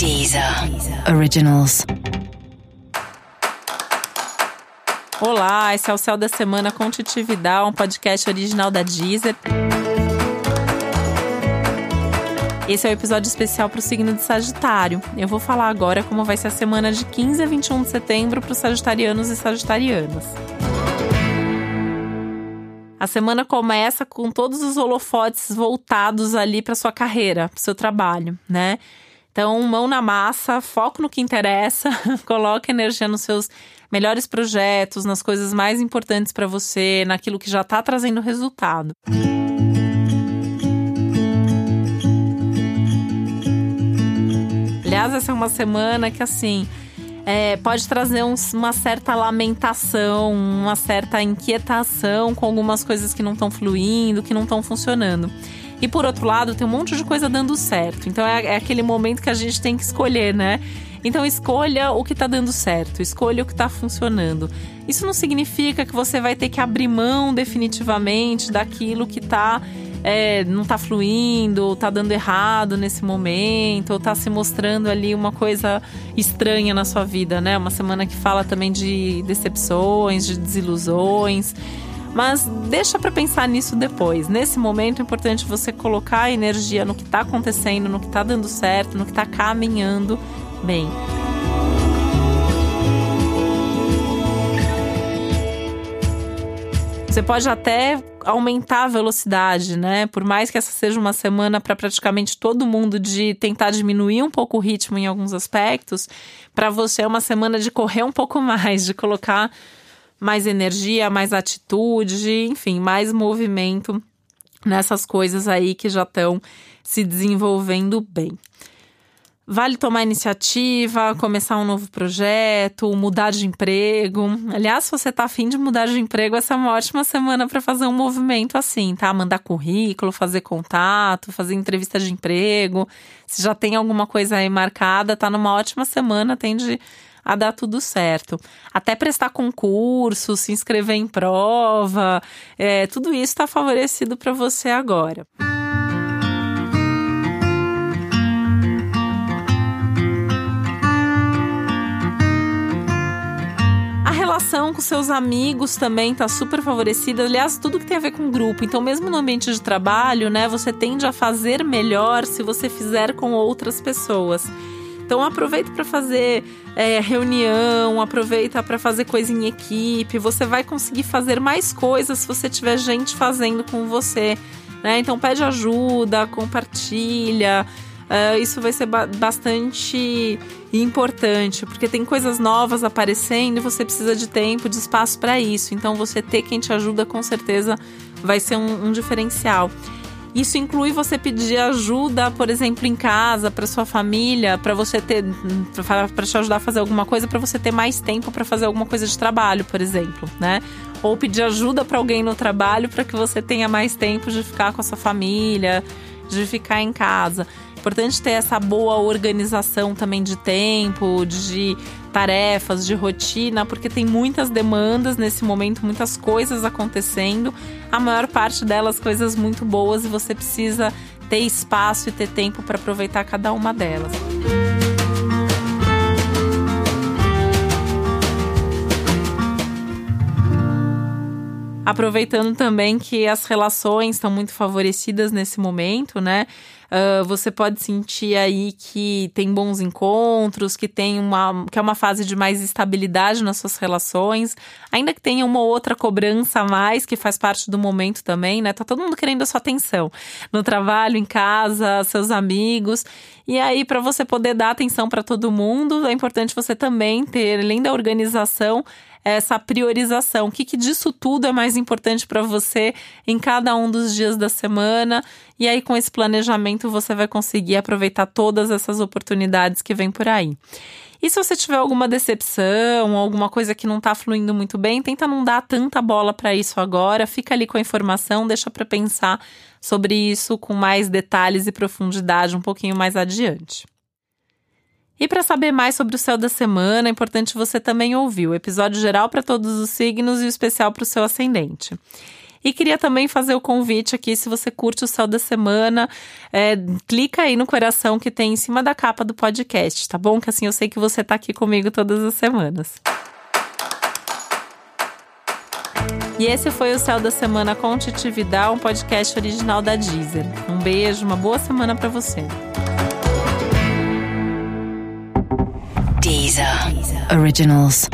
Deezer Originals. Olá, esse é o Céu da Semana com Titi Vidal, um podcast original da Deezer. Esse é o um episódio especial para o signo de Sagitário. Eu vou falar agora como vai ser a semana de 15 a 21 de setembro para os sagitarianos e sagitarianas. A semana começa com todos os holofotes voltados ali para sua carreira, para seu trabalho, né? Então, mão na massa, foco no que interessa, coloque energia nos seus melhores projetos, nas coisas mais importantes para você, naquilo que já está trazendo resultado. Aliás, essa é uma semana que assim é, pode trazer uma certa lamentação, uma certa inquietação com algumas coisas que não estão fluindo, que não estão funcionando. E por outro lado, tem um monte de coisa dando certo. Então é, é aquele momento que a gente tem que escolher, né? Então escolha o que está dando certo, escolha o que está funcionando. Isso não significa que você vai ter que abrir mão definitivamente daquilo que está é, não está fluindo, ou tá dando errado nesse momento, ou está se mostrando ali uma coisa estranha na sua vida, né? Uma semana que fala também de decepções, de desilusões. Mas deixa para pensar nisso depois. Nesse momento é importante você colocar a energia no que está acontecendo, no que está dando certo, no que está caminhando bem. Você pode até aumentar a velocidade, né? Por mais que essa seja uma semana para praticamente todo mundo de tentar diminuir um pouco o ritmo em alguns aspectos, para você é uma semana de correr um pouco mais, de colocar mais energia, mais atitude, enfim, mais movimento nessas coisas aí que já estão se desenvolvendo bem. Vale tomar iniciativa, começar um novo projeto, mudar de emprego. Aliás, se você está afim de mudar de emprego, essa é uma ótima semana para fazer um movimento assim, tá? Mandar currículo, fazer contato, fazer entrevista de emprego. Se já tem alguma coisa aí marcada, tá numa ótima semana, tende a dar tudo certo. Até prestar concurso, se inscrever em prova, é, tudo isso está favorecido para você agora. relação com seus amigos também tá super favorecida. Aliás, tudo que tem a ver com grupo. Então, mesmo no ambiente de trabalho, né, você tende a fazer melhor se você fizer com outras pessoas. Então aproveita para fazer é, reunião, aproveita para fazer coisa em equipe. Você vai conseguir fazer mais coisas se você tiver gente fazendo com você. Né? Então pede ajuda, compartilha. Uh, isso vai ser ba bastante importante, porque tem coisas novas aparecendo e você precisa de tempo, de espaço para isso. Então, você ter quem te ajuda com certeza vai ser um, um diferencial. Isso inclui você pedir ajuda, por exemplo, em casa, para sua família, para você ter, para te ajudar a fazer alguma coisa, para você ter mais tempo para fazer alguma coisa de trabalho, por exemplo, né? Ou pedir ajuda para alguém no trabalho para que você tenha mais tempo de ficar com a sua família, de ficar em casa. Importante ter essa boa organização também de tempo, de tarefas, de rotina, porque tem muitas demandas nesse momento, muitas coisas acontecendo. A maior parte delas coisas muito boas e você precisa ter espaço e ter tempo para aproveitar cada uma delas. Aproveitando também que as relações estão muito favorecidas nesse momento, né? Uh, você pode sentir aí que tem bons encontros, que tem uma que é uma fase de mais estabilidade nas suas relações, ainda que tenha uma outra cobrança a mais que faz parte do momento também, né? Tá todo mundo querendo a sua atenção no trabalho, em casa, seus amigos. E aí para você poder dar atenção para todo mundo, é importante você também ter, além da organização, essa priorização. O que, que disso tudo é mais importante para você em cada um dos dias da semana? E aí, com esse planejamento, você vai conseguir aproveitar todas essas oportunidades que vêm por aí. E se você tiver alguma decepção, alguma coisa que não está fluindo muito bem, tenta não dar tanta bola para isso agora, fica ali com a informação, deixa para pensar sobre isso com mais detalhes e profundidade um pouquinho mais adiante. E para saber mais sobre o céu da semana, é importante você também ouvir o episódio geral para todos os signos e o especial para o seu ascendente. E queria também fazer o convite aqui, se você curte o Céu da Semana, é, clica aí no coração que tem em cima da capa do podcast, tá bom? Que assim eu sei que você tá aqui comigo todas as semanas. E esse foi o Céu da Semana com Titi um podcast original da Deezer. Um beijo, uma boa semana para você. Deezer. Originals.